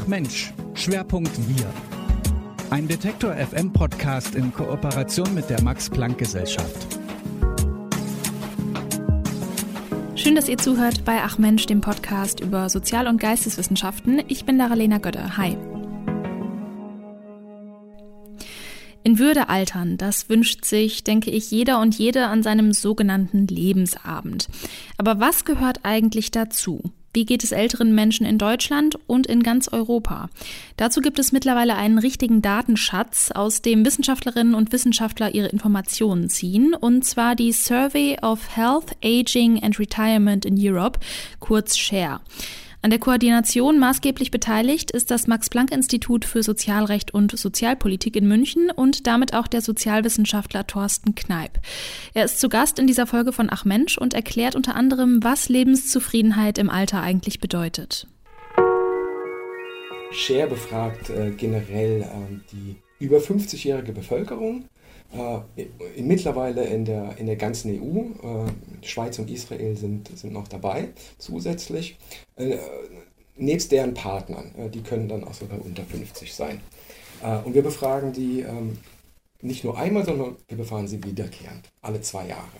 Ach Mensch, Schwerpunkt Wir. Ein Detektor FM Podcast in Kooperation mit der Max Planck Gesellschaft. Schön, dass ihr zuhört bei Ach Mensch, dem Podcast über Sozial- und Geisteswissenschaften. Ich bin Daralena Götter. Hi. In Würde altern, das wünscht sich, denke ich, jeder und jede an seinem sogenannten Lebensabend. Aber was gehört eigentlich dazu? Wie geht es älteren Menschen in Deutschland und in ganz Europa? Dazu gibt es mittlerweile einen richtigen Datenschatz, aus dem Wissenschaftlerinnen und Wissenschaftler ihre Informationen ziehen, und zwar die Survey of Health, Aging and Retirement in Europe, kurz SHARE. An der Koordination maßgeblich beteiligt ist das Max-Planck-Institut für Sozialrecht und Sozialpolitik in München und damit auch der Sozialwissenschaftler Thorsten Kneip. Er ist zu Gast in dieser Folge von Ach Mensch und erklärt unter anderem, was Lebenszufriedenheit im Alter eigentlich bedeutet. Share befragt äh, generell äh, die über 50-jährige Bevölkerung äh, mittlerweile in der, in der ganzen EU, äh, Schweiz und Israel sind, sind noch dabei zusätzlich, äh, nebst deren Partnern, die können dann auch sogar unter 50 sein. Und wir befragen die ähm, nicht nur einmal, sondern wir befragen sie wiederkehrend, alle zwei Jahre.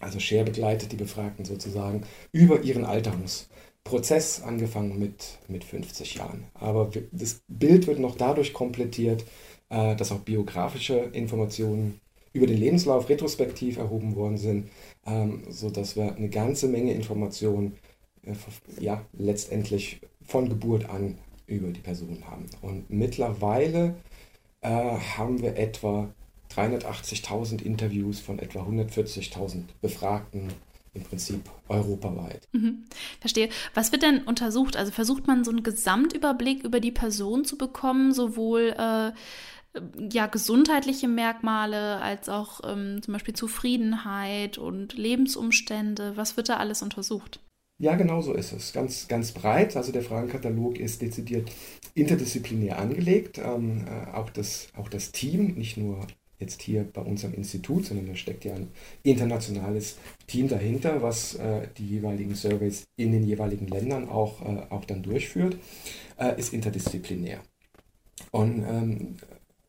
Also Share begleitet die Befragten sozusagen über ihren Alterungsprozess, angefangen mit, mit 50 Jahren. Aber das Bild wird noch dadurch komplettiert, äh, dass auch biografische Informationen über den Lebenslauf retrospektiv erhoben worden sind, ähm, sodass wir eine ganze Menge Informationen äh, ja, letztendlich von Geburt an über die Person haben. Und mittlerweile äh, haben wir etwa 380.000 Interviews von etwa 140.000 Befragten im Prinzip europaweit. Mhm. Verstehe. Was wird denn untersucht? Also versucht man so einen Gesamtüberblick über die Person zu bekommen, sowohl äh, ja, gesundheitliche Merkmale als auch ähm, zum Beispiel Zufriedenheit und Lebensumstände. Was wird da alles untersucht? Ja, genau so ist es. Ganz, ganz breit. Also der Fragenkatalog ist dezidiert interdisziplinär angelegt. Ähm, äh, auch, das, auch das Team, nicht nur jetzt hier bei uns am Institut, sondern da steckt ja ein internationales Team dahinter, was äh, die jeweiligen Surveys in den jeweiligen Ländern auch, äh, auch dann durchführt, äh, ist interdisziplinär. Und ähm,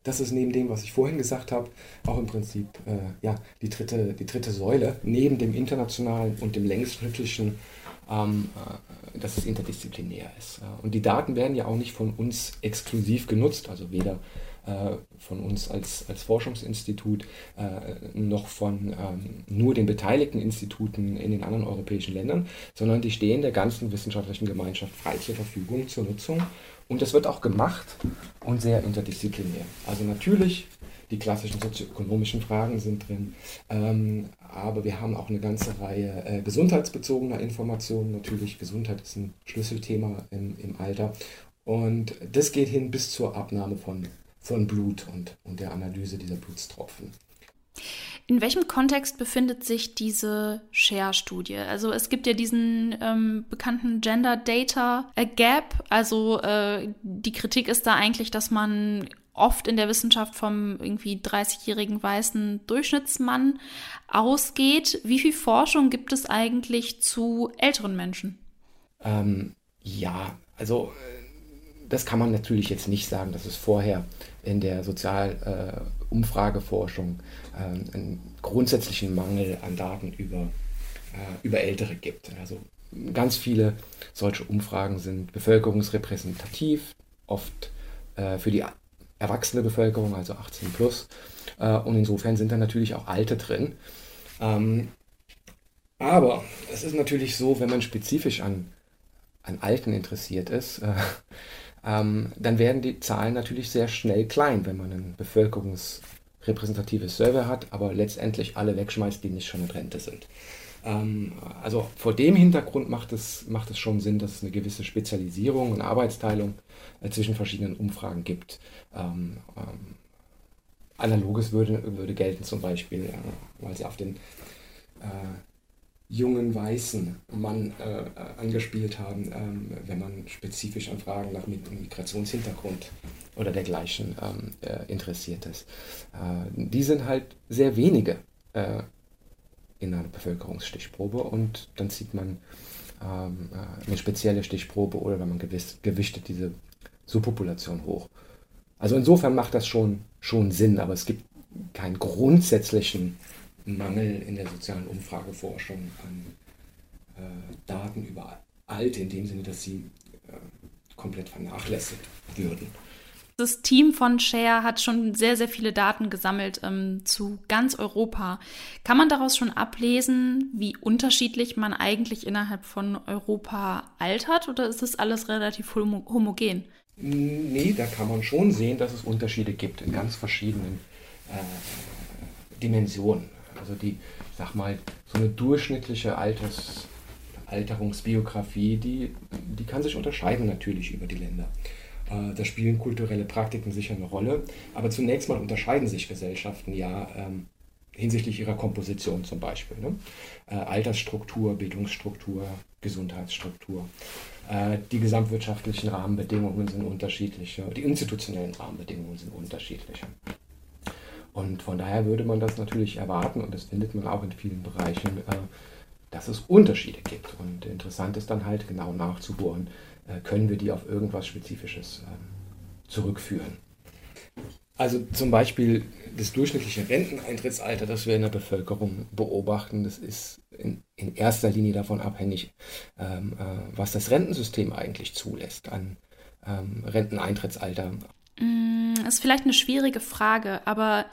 das ist neben dem, was ich vorhin gesagt habe, auch im Prinzip äh, ja, die, dritte, die dritte Säule, neben dem internationalen und dem längsschrittlichen, ähm, äh, dass es interdisziplinär ist. Und die Daten werden ja auch nicht von uns exklusiv genutzt, also weder äh, von uns als, als Forschungsinstitut äh, noch von ähm, nur den beteiligten Instituten in den anderen europäischen Ländern, sondern die stehen der ganzen wissenschaftlichen Gemeinschaft frei zur Verfügung zur Nutzung und das wird auch gemacht und sehr interdisziplinär. Also natürlich, die klassischen sozioökonomischen Fragen sind drin, ähm, aber wir haben auch eine ganze Reihe äh, gesundheitsbezogener Informationen. Natürlich, Gesundheit ist ein Schlüsselthema im, im Alter. Und das geht hin bis zur Abnahme von, von Blut und, und der Analyse dieser Blutstropfen. In welchem Kontext befindet sich diese Share-Studie? Also es gibt ja diesen ähm, bekannten Gender Data Gap. Also äh, die Kritik ist da eigentlich, dass man oft in der Wissenschaft vom irgendwie 30-jährigen weißen Durchschnittsmann ausgeht. Wie viel Forschung gibt es eigentlich zu älteren Menschen? Ähm, ja, also äh, das kann man natürlich jetzt nicht sagen, dass es vorher in der Sozialumfrageforschung äh, einen grundsätzlichen Mangel an Daten über, äh, über Ältere gibt. Also ganz viele solche Umfragen sind bevölkerungsrepräsentativ, oft äh, für die erwachsene Bevölkerung, also 18 plus. Äh, und insofern sind da natürlich auch Alte drin. Ähm, aber es ist natürlich so, wenn man spezifisch an, an Alten interessiert ist, ähm, dann werden die Zahlen natürlich sehr schnell klein, wenn man ein bevölkerungsrepräsentatives Server hat, aber letztendlich alle wegschmeißt, die nicht schon in Rente sind. Ähm, also vor dem Hintergrund macht es, macht es schon Sinn, dass es eine gewisse Spezialisierung und Arbeitsteilung äh, zwischen verschiedenen Umfragen gibt. Ähm, ähm, Analoges würde, würde gelten zum Beispiel, äh, weil sie auf den äh, jungen weißen Mann äh, angespielt haben, ähm, wenn man spezifisch an Fragen nach Migrationshintergrund oder dergleichen ähm, äh, interessiert ist. Äh, die sind halt sehr wenige äh, in einer Bevölkerungsstichprobe und dann zieht man ähm, äh, eine spezielle Stichprobe oder wenn man gewiss, gewichtet diese Subpopulation hoch. Also insofern macht das schon, schon Sinn, aber es gibt keinen grundsätzlichen Mangel in der sozialen Umfrageforschung an äh, Daten über Alte, in dem Sinne, dass sie äh, komplett vernachlässigt würden. Das Team von Share hat schon sehr, sehr viele Daten gesammelt ähm, zu ganz Europa. Kann man daraus schon ablesen, wie unterschiedlich man eigentlich innerhalb von Europa altert oder ist das alles relativ homo homogen? Nee, da kann man schon sehen, dass es Unterschiede gibt in ganz verschiedenen äh, Dimensionen. Also die, sag mal, so eine durchschnittliche Alters, Alterungsbiografie, die, die kann sich unterscheiden natürlich über die Länder. Äh, da spielen kulturelle Praktiken sicher eine Rolle. Aber zunächst mal unterscheiden sich Gesellschaften ja ähm, hinsichtlich ihrer Komposition zum Beispiel. Ne? Äh, Altersstruktur, Bildungsstruktur, Gesundheitsstruktur. Äh, die gesamtwirtschaftlichen Rahmenbedingungen sind unterschiedlicher, die institutionellen Rahmenbedingungen sind unterschiedlicher. Und von daher würde man das natürlich erwarten, und das findet man auch in vielen Bereichen, äh, dass es Unterschiede gibt. Und interessant ist dann halt genau nachzubohren, äh, können wir die auf irgendwas Spezifisches ähm, zurückführen. Also zum Beispiel das durchschnittliche Renteneintrittsalter, das wir in der Bevölkerung beobachten, das ist in, in erster Linie davon abhängig, ähm, äh, was das Rentensystem eigentlich zulässt an ähm, Renteneintrittsalter. Mm, ist vielleicht eine schwierige Frage, aber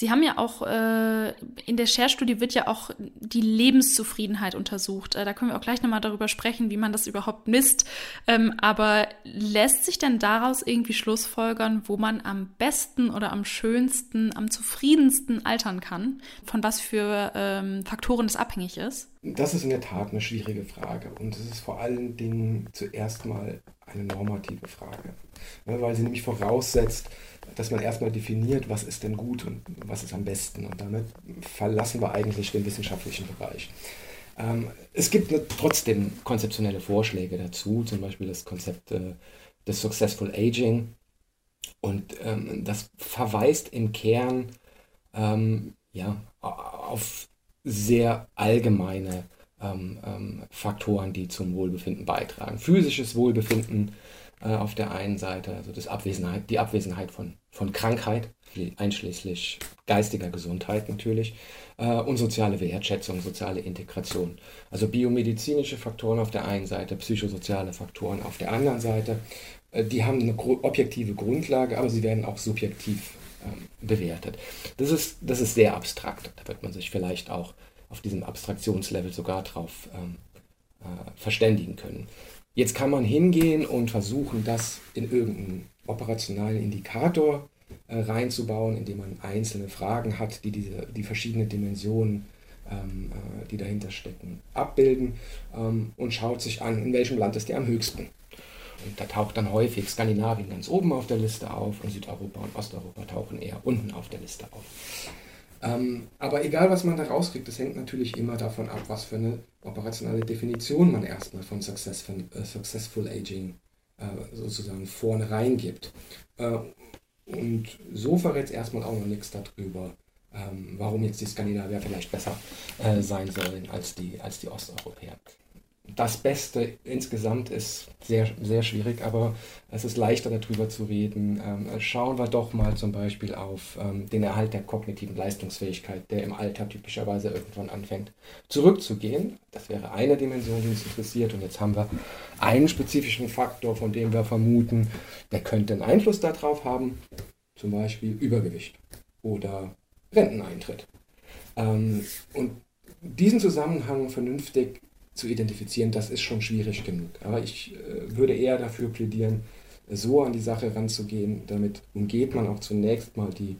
Sie haben ja auch, äh, in der Share-Studie wird ja auch die Lebenszufriedenheit untersucht. Äh, da können wir auch gleich nochmal darüber sprechen, wie man das überhaupt misst. Ähm, aber lässt sich denn daraus irgendwie Schlussfolgern, wo man am besten oder am schönsten, am zufriedensten altern kann? Von was für ähm, Faktoren das abhängig ist? Das ist in der Tat eine schwierige Frage. Und es ist vor allen Dingen zuerst mal eine normative Frage. Ne, weil sie nämlich voraussetzt, dass man erstmal definiert, was ist denn gut und was ist am besten. Und damit verlassen wir eigentlich den wissenschaftlichen Bereich. Ähm, es gibt trotzdem konzeptionelle Vorschläge dazu, zum Beispiel das Konzept äh, des Successful Aging. Und ähm, das verweist im Kern ähm, ja, auf sehr allgemeine ähm, ähm, Faktoren, die zum Wohlbefinden beitragen. Physisches Wohlbefinden, äh, auf der einen Seite, also das Abwesenheit, die Abwesenheit von, von Krankheit, einschließlich geistiger Gesundheit natürlich, äh, und soziale Wertschätzung, soziale Integration. Also biomedizinische Faktoren auf der einen Seite, psychosoziale Faktoren auf der anderen Seite. Äh, die haben eine objektive Grundlage, aber sie werden auch subjektiv ähm, bewertet. Das ist, das ist sehr abstrakt. Da wird man sich vielleicht auch auf diesem Abstraktionslevel sogar drauf ähm, äh, verständigen können. Jetzt kann man hingehen und versuchen, das in irgendeinen operationalen Indikator äh, reinzubauen, indem man einzelne Fragen hat, die diese, die verschiedenen Dimensionen, ähm, äh, die dahinter stecken, abbilden ähm, und schaut sich an, in welchem Land ist der am höchsten. Und da taucht dann häufig Skandinavien ganz oben auf der Liste auf und Südeuropa und Osteuropa tauchen eher unten auf der Liste auf. Ähm, aber egal, was man da rauskriegt, das hängt natürlich immer davon ab, was für eine operationale Definition man erstmal von Successful, äh, Successful Aging äh, sozusagen vorne reingibt. Äh, und so verrät es erstmal auch noch nichts darüber, ähm, warum jetzt die Skandinavier vielleicht besser äh, sein sollen als die, als die Osteuropäer das Beste insgesamt ist sehr, sehr schwierig, aber es ist leichter darüber zu reden. Ähm, schauen wir doch mal zum Beispiel auf ähm, den Erhalt der kognitiven Leistungsfähigkeit, der im Alter typischerweise irgendwann anfängt zurückzugehen. Das wäre eine Dimension, die uns interessiert. Und jetzt haben wir einen spezifischen Faktor, von dem wir vermuten, der könnte einen Einfluss darauf haben, zum Beispiel Übergewicht oder Renteneintritt. Ähm, und diesen Zusammenhang vernünftig zu identifizieren, das ist schon schwierig genug. Aber ich äh, würde eher dafür plädieren, so an die Sache ranzugehen. Damit umgeht man auch zunächst mal die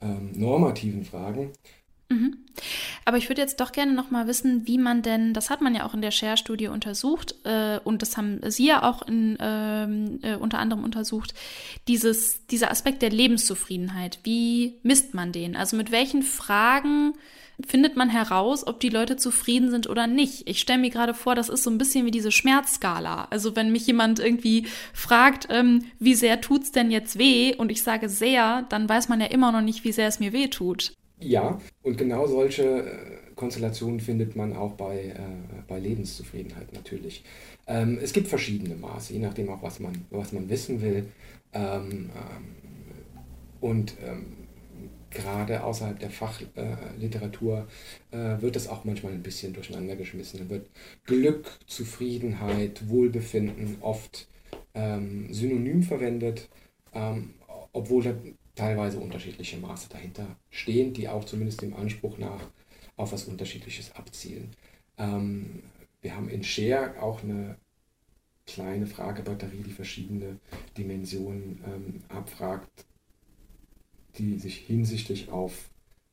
ähm, normativen Fragen. Mhm. Aber ich würde jetzt doch gerne noch mal wissen, wie man denn, das hat man ja auch in der Share-Studie untersucht äh, und das haben Sie ja auch in, ähm, äh, unter anderem untersucht, dieses, dieser Aspekt der Lebenszufriedenheit. Wie misst man den? Also mit welchen Fragen findet man heraus, ob die Leute zufrieden sind oder nicht. Ich stelle mir gerade vor, das ist so ein bisschen wie diese Schmerzskala. Also wenn mich jemand irgendwie fragt, ähm, wie sehr tut's denn jetzt weh und ich sage sehr, dann weiß man ja immer noch nicht, wie sehr es mir weh tut. Ja, und genau solche äh, Konstellationen findet man auch bei, äh, bei Lebenszufriedenheit natürlich. Ähm, es gibt verschiedene Maße, je nachdem auch, was man, was man wissen will. Ähm, ähm, und ähm, gerade außerhalb der Fachliteratur äh, wird das auch manchmal ein bisschen durcheinander geschmissen. Dann wird Glück, Zufriedenheit, Wohlbefinden oft ähm, synonym verwendet, ähm, obwohl da teilweise unterschiedliche Maße dahinter stehen, die auch zumindest dem Anspruch nach auf was Unterschiedliches abzielen. Ähm, wir haben in Share auch eine kleine Fragebatterie, die verschiedene Dimensionen ähm, abfragt, die sich hinsichtlich auf,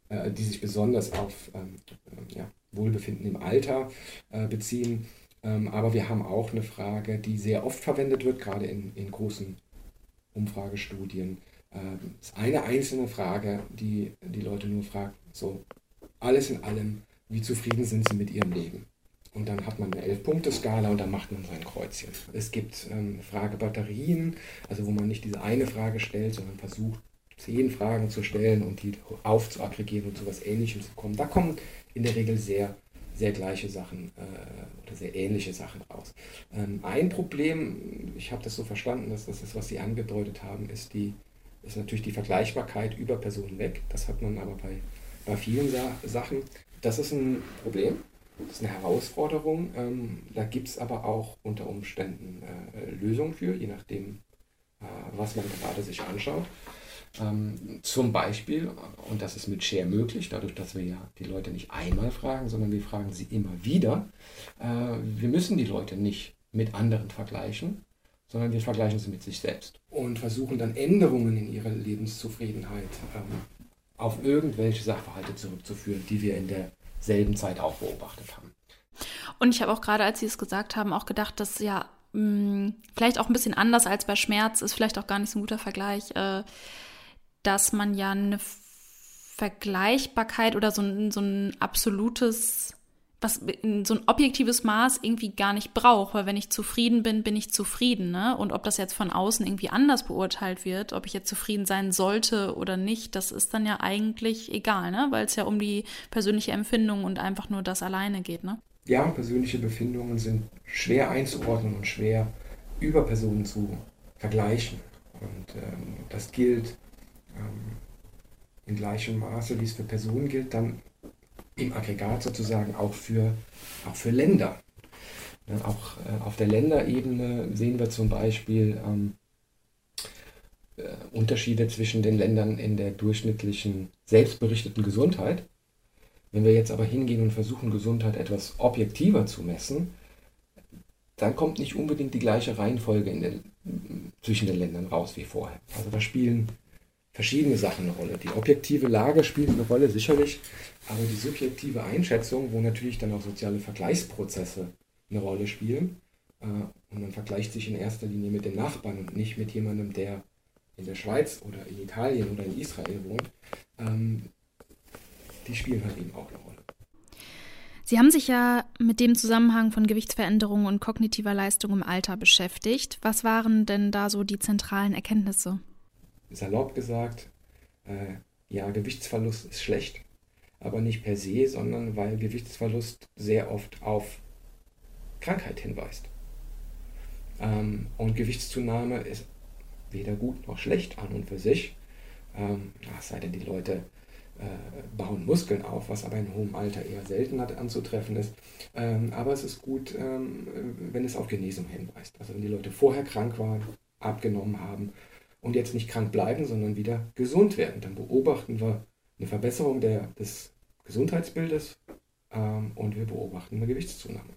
äh, die sich besonders auf ähm, äh, ja, Wohlbefinden im Alter äh, beziehen. Ähm, aber wir haben auch eine Frage, die sehr oft verwendet wird, gerade in, in großen Umfragestudien. Ähm, ist eine einzelne Frage, die die Leute nur fragen, so alles in allem, wie zufrieden sind sie mit ihrem Leben? Und dann hat man eine Elf-Punkte-Skala und dann macht man sein Kreuzchen. Es gibt ähm, Fragebatterien, also wo man nicht diese eine Frage stellt, sondern versucht, zehn Fragen zu stellen und die aufzuaggregieren und etwas Ähnlichem zu kommen. Da kommen in der Regel sehr, sehr gleiche Sachen äh, oder sehr ähnliche Sachen raus. Ähm, ein Problem, ich habe das so verstanden, dass das ist, was Sie angedeutet haben, ist, die, ist natürlich die Vergleichbarkeit über Personen weg. Das hat man aber bei, bei vielen Sa Sachen. Das ist ein Problem. Das ist eine Herausforderung. Ähm, da gibt es aber auch unter Umständen äh, Lösungen für, je nachdem, äh, was man gerade sich anschaut. Ähm, zum Beispiel, und das ist mit Share möglich, dadurch, dass wir ja die Leute nicht einmal fragen, sondern wir fragen sie immer wieder. Äh, wir müssen die Leute nicht mit anderen vergleichen, sondern wir vergleichen sie mit sich selbst und versuchen dann Änderungen in ihrer Lebenszufriedenheit ähm, auf irgendwelche Sachverhalte zurückzuführen, die wir in derselben Zeit auch beobachtet haben. Und ich habe auch gerade, als Sie es gesagt haben, auch gedacht, dass ja mh, hm, vielleicht auch ein bisschen anders als bei Schmerz ist, vielleicht auch gar nicht so ein guter Vergleich. Äh, dass man ja eine Vergleichbarkeit oder so ein, so ein absolutes, was so ein objektives Maß irgendwie gar nicht braucht, weil wenn ich zufrieden bin, bin ich zufrieden, ne? Und ob das jetzt von außen irgendwie anders beurteilt wird, ob ich jetzt zufrieden sein sollte oder nicht, das ist dann ja eigentlich egal, ne? Weil es ja um die persönliche Empfindung und einfach nur das alleine geht, ne? Ja, persönliche Befindungen sind schwer einzuordnen und schwer über Personen zu vergleichen. Und ähm, das gilt ähm, in gleichem Maße, wie es für Personen gilt, dann im Aggregat sozusagen auch für, auch für Länder. Ja, auch äh, auf der Länderebene sehen wir zum Beispiel ähm, äh, Unterschiede zwischen den Ländern in der durchschnittlichen selbstberichteten Gesundheit. Wenn wir jetzt aber hingehen und versuchen, Gesundheit etwas objektiver zu messen, dann kommt nicht unbedingt die gleiche Reihenfolge den, zwischen den Ländern raus wie vorher. Also da spielen verschiedene Sachen eine Rolle. Die objektive Lage spielt eine Rolle, sicherlich, aber die subjektive Einschätzung, wo natürlich dann auch soziale Vergleichsprozesse eine Rolle spielen, äh, und man vergleicht sich in erster Linie mit den Nachbarn und nicht mit jemandem, der in der Schweiz oder in Italien oder in Israel wohnt, ähm, die spielen halt eben auch eine Rolle. Sie haben sich ja mit dem Zusammenhang von Gewichtsveränderungen und kognitiver Leistung im Alter beschäftigt. Was waren denn da so die zentralen Erkenntnisse? Salopp gesagt, äh, ja, Gewichtsverlust ist schlecht, aber nicht per se, sondern weil Gewichtsverlust sehr oft auf Krankheit hinweist. Ähm, und Gewichtszunahme ist weder gut noch schlecht an und für sich. Ähm, es sei denn, die Leute äh, bauen Muskeln auf, was aber in hohem Alter eher selten anzutreffen ist. Ähm, aber es ist gut, ähm, wenn es auf Genesung hinweist. Also wenn die Leute vorher krank waren, abgenommen haben und jetzt nicht krank bleiben, sondern wieder gesund werden. Dann beobachten wir eine Verbesserung der, des Gesundheitsbildes ähm, und wir beobachten eine Gewichtszunahme.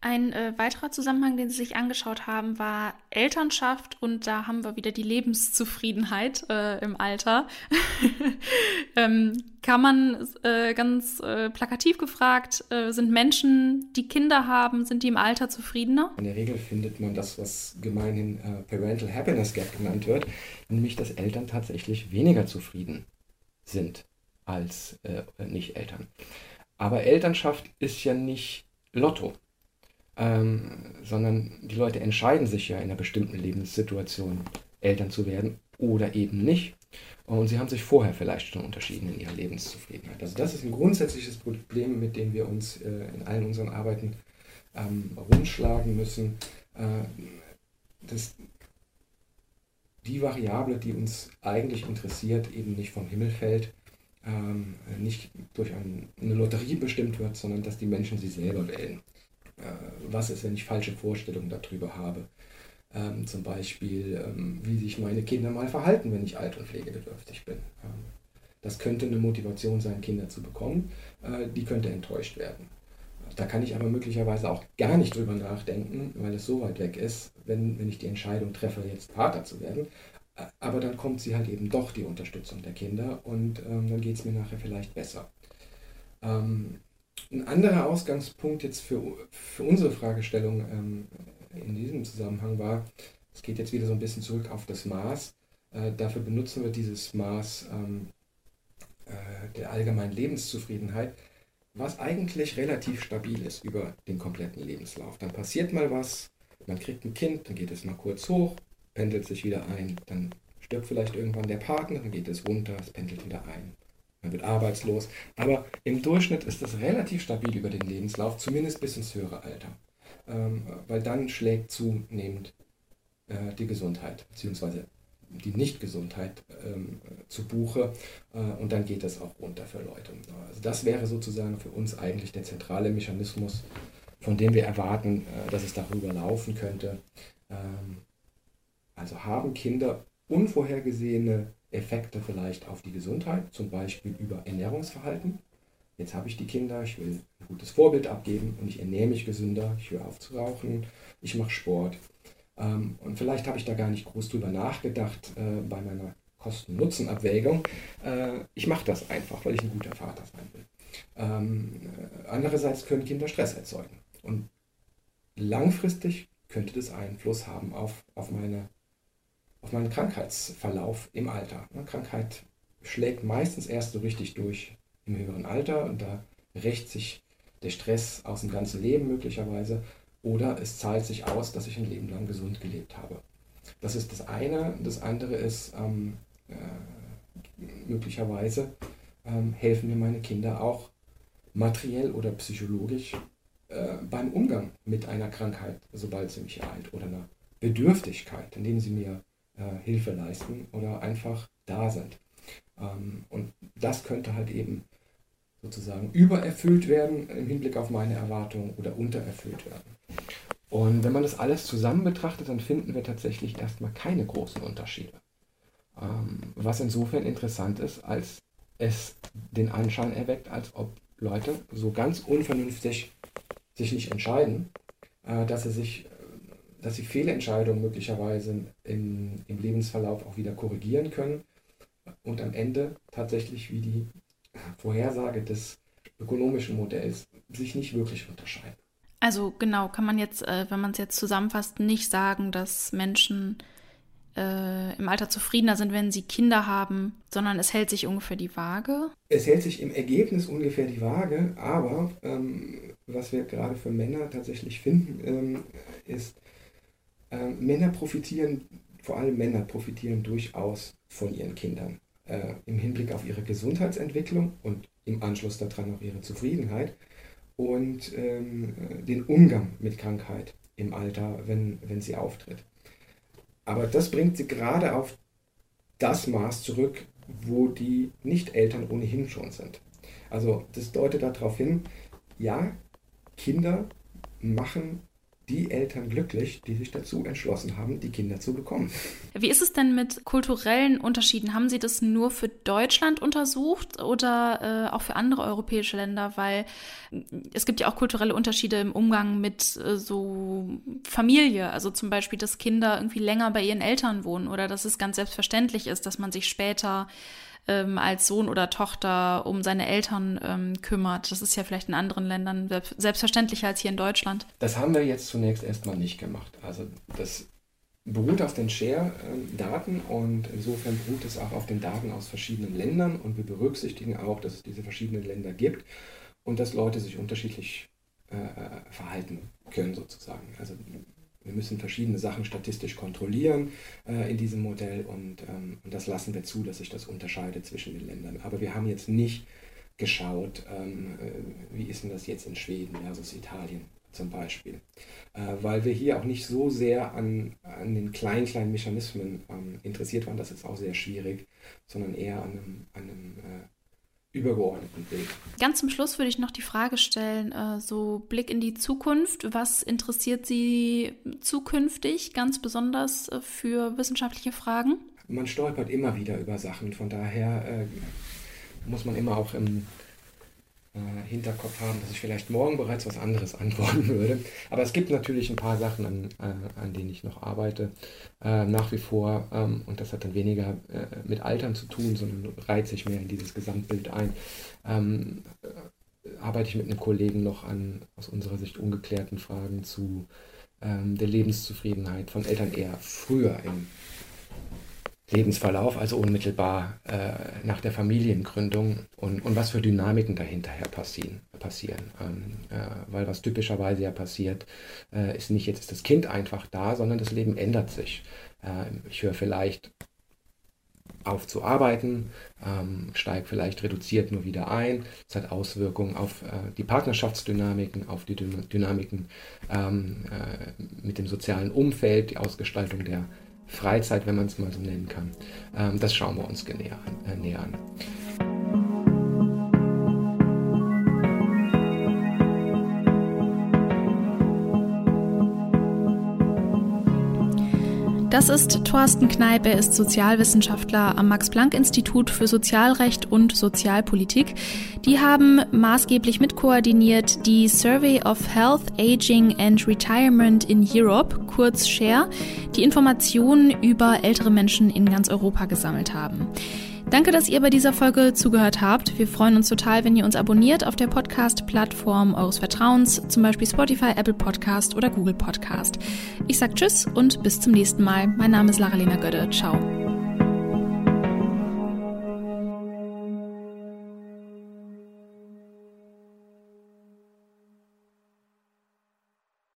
Ein äh, weiterer Zusammenhang, den Sie sich angeschaut haben, war Elternschaft und da haben wir wieder die Lebenszufriedenheit äh, im Alter. ähm, kann man äh, ganz äh, plakativ gefragt, äh, sind Menschen, die Kinder haben, sind die im Alter zufriedener? In der Regel findet man das, was gemeinhin äh, Parental Happiness Gap genannt wird, nämlich dass Eltern tatsächlich weniger zufrieden sind als Nicht-Eltern. Aber Elternschaft ist ja nicht Lotto ähm, sondern die Leute entscheiden sich ja in einer bestimmten Lebenssituation, Eltern zu werden oder eben nicht. Und sie haben sich vorher vielleicht schon unterschieden in ihrer Lebenszufriedenheit. Also das ist ein grundsätzliches Problem, mit dem wir uns äh, in allen unseren Arbeiten ähm, rumschlagen müssen. Äh, das, die Variable, die uns eigentlich interessiert, eben nicht vom Himmel fällt, ähm, nicht durch ein, eine Lotterie bestimmt wird, sondern dass die Menschen sie selber wählen. Äh, was ist, wenn ich falsche Vorstellungen darüber habe? Ähm, zum Beispiel, ähm, wie sich meine Kinder mal verhalten, wenn ich alt und pflegebedürftig bin. Ähm, das könnte eine Motivation sein, Kinder zu bekommen. Äh, die könnte enttäuscht werden. Da kann ich aber möglicherweise auch gar nicht drüber nachdenken, weil es so weit weg ist, wenn, wenn ich die Entscheidung treffe, jetzt Vater zu werden. Äh, aber dann kommt sie halt eben doch die Unterstützung der Kinder und ähm, dann geht es mir nachher vielleicht besser. Ähm, ein anderer Ausgangspunkt jetzt für, für unsere Fragestellung ähm, in diesem Zusammenhang war, es geht jetzt wieder so ein bisschen zurück auf das Maß. Äh, dafür benutzen wir dieses Maß ähm, äh, der allgemeinen Lebenszufriedenheit, was eigentlich relativ stabil ist über den kompletten Lebenslauf. Dann passiert mal was, man kriegt ein Kind, dann geht es mal kurz hoch, pendelt sich wieder ein, dann stirbt vielleicht irgendwann der Partner, dann geht es runter, es pendelt wieder ein. Man wird arbeitslos. Aber im Durchschnitt ist das relativ stabil über den Lebenslauf, zumindest bis ins höhere Alter ähm, weil dann schlägt zunehmend äh, die Gesundheit bzw. die Nichtgesundheit ähm, zu Buche äh, und dann geht das auch runter für Leute. Also das wäre sozusagen für uns eigentlich der zentrale Mechanismus, von dem wir erwarten, äh, dass es darüber laufen könnte. Ähm, also haben Kinder unvorhergesehene Effekte vielleicht auf die Gesundheit, zum Beispiel über Ernährungsverhalten jetzt habe ich die Kinder, ich will ein gutes Vorbild abgeben und ich ernähre mich gesünder, ich höre auf zu rauchen, ich mache Sport. Ähm, und vielleicht habe ich da gar nicht groß drüber nachgedacht äh, bei meiner Kosten-Nutzen-Abwägung. Äh, ich mache das einfach, weil ich ein guter Vater sein will. Ähm, äh, andererseits können Kinder Stress erzeugen. Und langfristig könnte das Einfluss haben auf, auf, meine, auf meinen Krankheitsverlauf im Alter. Eine Krankheit schlägt meistens erst so richtig durch im höheren Alter und da rächt sich der Stress aus dem ganzen Leben möglicherweise oder es zahlt sich aus, dass ich ein Leben lang gesund gelebt habe. Das ist das eine. Das andere ist, ähm, äh, möglicherweise ähm, helfen mir meine Kinder auch materiell oder psychologisch äh, beim Umgang mit einer Krankheit, sobald sie mich ereilt, oder einer Bedürftigkeit, indem sie mir äh, Hilfe leisten oder einfach da sind. Ähm, und das könnte halt eben sozusagen übererfüllt werden im Hinblick auf meine Erwartungen oder untererfüllt werden. Und wenn man das alles zusammen betrachtet, dann finden wir tatsächlich erstmal keine großen Unterschiede. Ähm, was insofern interessant ist, als es den Anschein erweckt, als ob Leute so ganz unvernünftig sich nicht entscheiden, äh, dass sie sich dass sie Fehlentscheidungen möglicherweise im, im Lebensverlauf auch wieder korrigieren können und am Ende tatsächlich wie die Vorhersage des ökonomischen Modells sich nicht wirklich unterscheiden. Also genau, kann man jetzt, äh, wenn man es jetzt zusammenfasst, nicht sagen, dass Menschen äh, im Alter zufriedener sind, wenn sie Kinder haben, sondern es hält sich ungefähr die Waage. Es hält sich im Ergebnis ungefähr die Waage, aber ähm, was wir gerade für Männer tatsächlich finden, ähm, ist, äh, Männer profitieren, vor allem Männer profitieren durchaus von ihren Kindern äh, im Hinblick auf ihre Gesundheitsentwicklung und im Anschluss daran auch ihre Zufriedenheit und ähm, den Umgang mit Krankheit im Alter, wenn, wenn sie auftritt. Aber das bringt sie gerade auf das Maß zurück, wo die Nicht-Eltern ohnehin schon sind. Also das deutet darauf hin, ja, Kinder machen die Eltern glücklich, die sich dazu entschlossen haben, die Kinder zu bekommen. Wie ist es denn mit kulturellen Unterschieden? Haben Sie das nur für Deutschland untersucht oder äh, auch für andere europäische Länder? Weil es gibt ja auch kulturelle Unterschiede im Umgang mit äh, so Familie. Also zum Beispiel, dass Kinder irgendwie länger bei ihren Eltern wohnen oder dass es ganz selbstverständlich ist, dass man sich später ähm, als Sohn oder Tochter um seine Eltern ähm, kümmert. Das ist ja vielleicht in anderen Ländern selbstverständlicher als hier in Deutschland. Das haben wir jetzt zunächst erstmal nicht gemacht. Also das beruht auf den Share-Daten und insofern beruht es auch auf den Daten aus verschiedenen Ländern und wir berücksichtigen auch, dass es diese verschiedenen Länder gibt und dass Leute sich unterschiedlich äh, verhalten können sozusagen. Also wir müssen verschiedene Sachen statistisch kontrollieren äh, in diesem Modell und, ähm, und, das lassen wir zu, dass sich das unterscheidet zwischen den Ländern. Aber wir haben jetzt nicht geschaut, ähm, äh, wie ist denn das jetzt in Schweden versus Italien zum Beispiel. Äh, weil wir hier auch nicht so sehr an, an den kleinen, kleinen Mechanismen ähm, interessiert waren, das ist auch sehr schwierig, sondern eher an einem, an einem äh, übergeordneten Bild. Ganz zum Schluss würde ich noch die Frage stellen, äh, so Blick in die Zukunft. Was interessiert Sie zukünftig ganz besonders äh, für wissenschaftliche Fragen? Man stolpert immer wieder über Sachen, von daher äh, muss man immer auch im äh, Hinterkopf haben, dass ich vielleicht morgen bereits was anderes antworten würde. Aber es gibt natürlich ein paar Sachen, an, äh, an denen ich noch arbeite, äh, nach wie vor. Ähm, und das hat dann weniger äh, mit Altern zu tun, sondern reiht sich mehr in dieses Gesamtbild ein. Ähm, äh, arbeite ich mit einem Kollegen noch an aus unserer Sicht ungeklärten Fragen zu ähm, der Lebenszufriedenheit von Eltern eher früher im Lebensverlauf, also unmittelbar äh, nach der Familiengründung und, und was für Dynamiken dahinterher passieren. passieren. Ähm, äh, weil was typischerweise ja passiert, äh, ist nicht jetzt ist das Kind einfach da, sondern das Leben ändert sich. Ähm, ich höre vielleicht auf zu arbeiten, ähm, steige vielleicht reduziert nur wieder ein. Es hat Auswirkungen auf äh, die Partnerschaftsdynamiken, auf die Dynamiken ähm, äh, mit dem sozialen Umfeld, die Ausgestaltung der Freizeit, wenn man es mal so nennen kann. Ähm, das schauen wir uns näher. Äh, näher an. Das ist Thorsten Kneip, er ist Sozialwissenschaftler am Max-Planck-Institut für Sozialrecht und Sozialpolitik. Die haben maßgeblich mitkoordiniert die Survey of Health, Aging and Retirement in Europe, kurz SHARE, die Informationen über ältere Menschen in ganz Europa gesammelt haben. Danke, dass ihr bei dieser Folge zugehört habt. Wir freuen uns total, wenn ihr uns abonniert auf der Podcast-Plattform eures Vertrauens, zum Beispiel Spotify, Apple Podcast oder Google Podcast. Ich sag Tschüss und bis zum nächsten Mal. Mein Name ist Lara-Lena Gödde. Ciao.